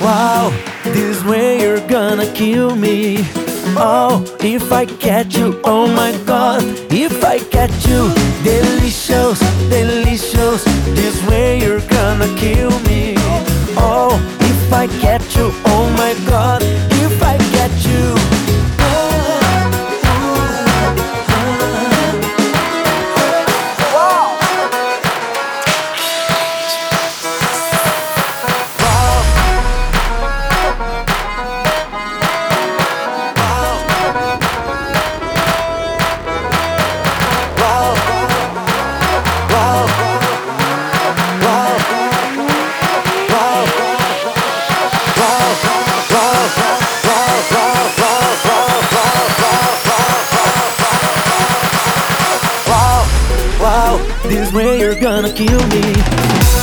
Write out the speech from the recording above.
Wow, this way you're gonna kill me. Oh, if I catch you, oh my god, if I catch you, delicious. Gonna kill me.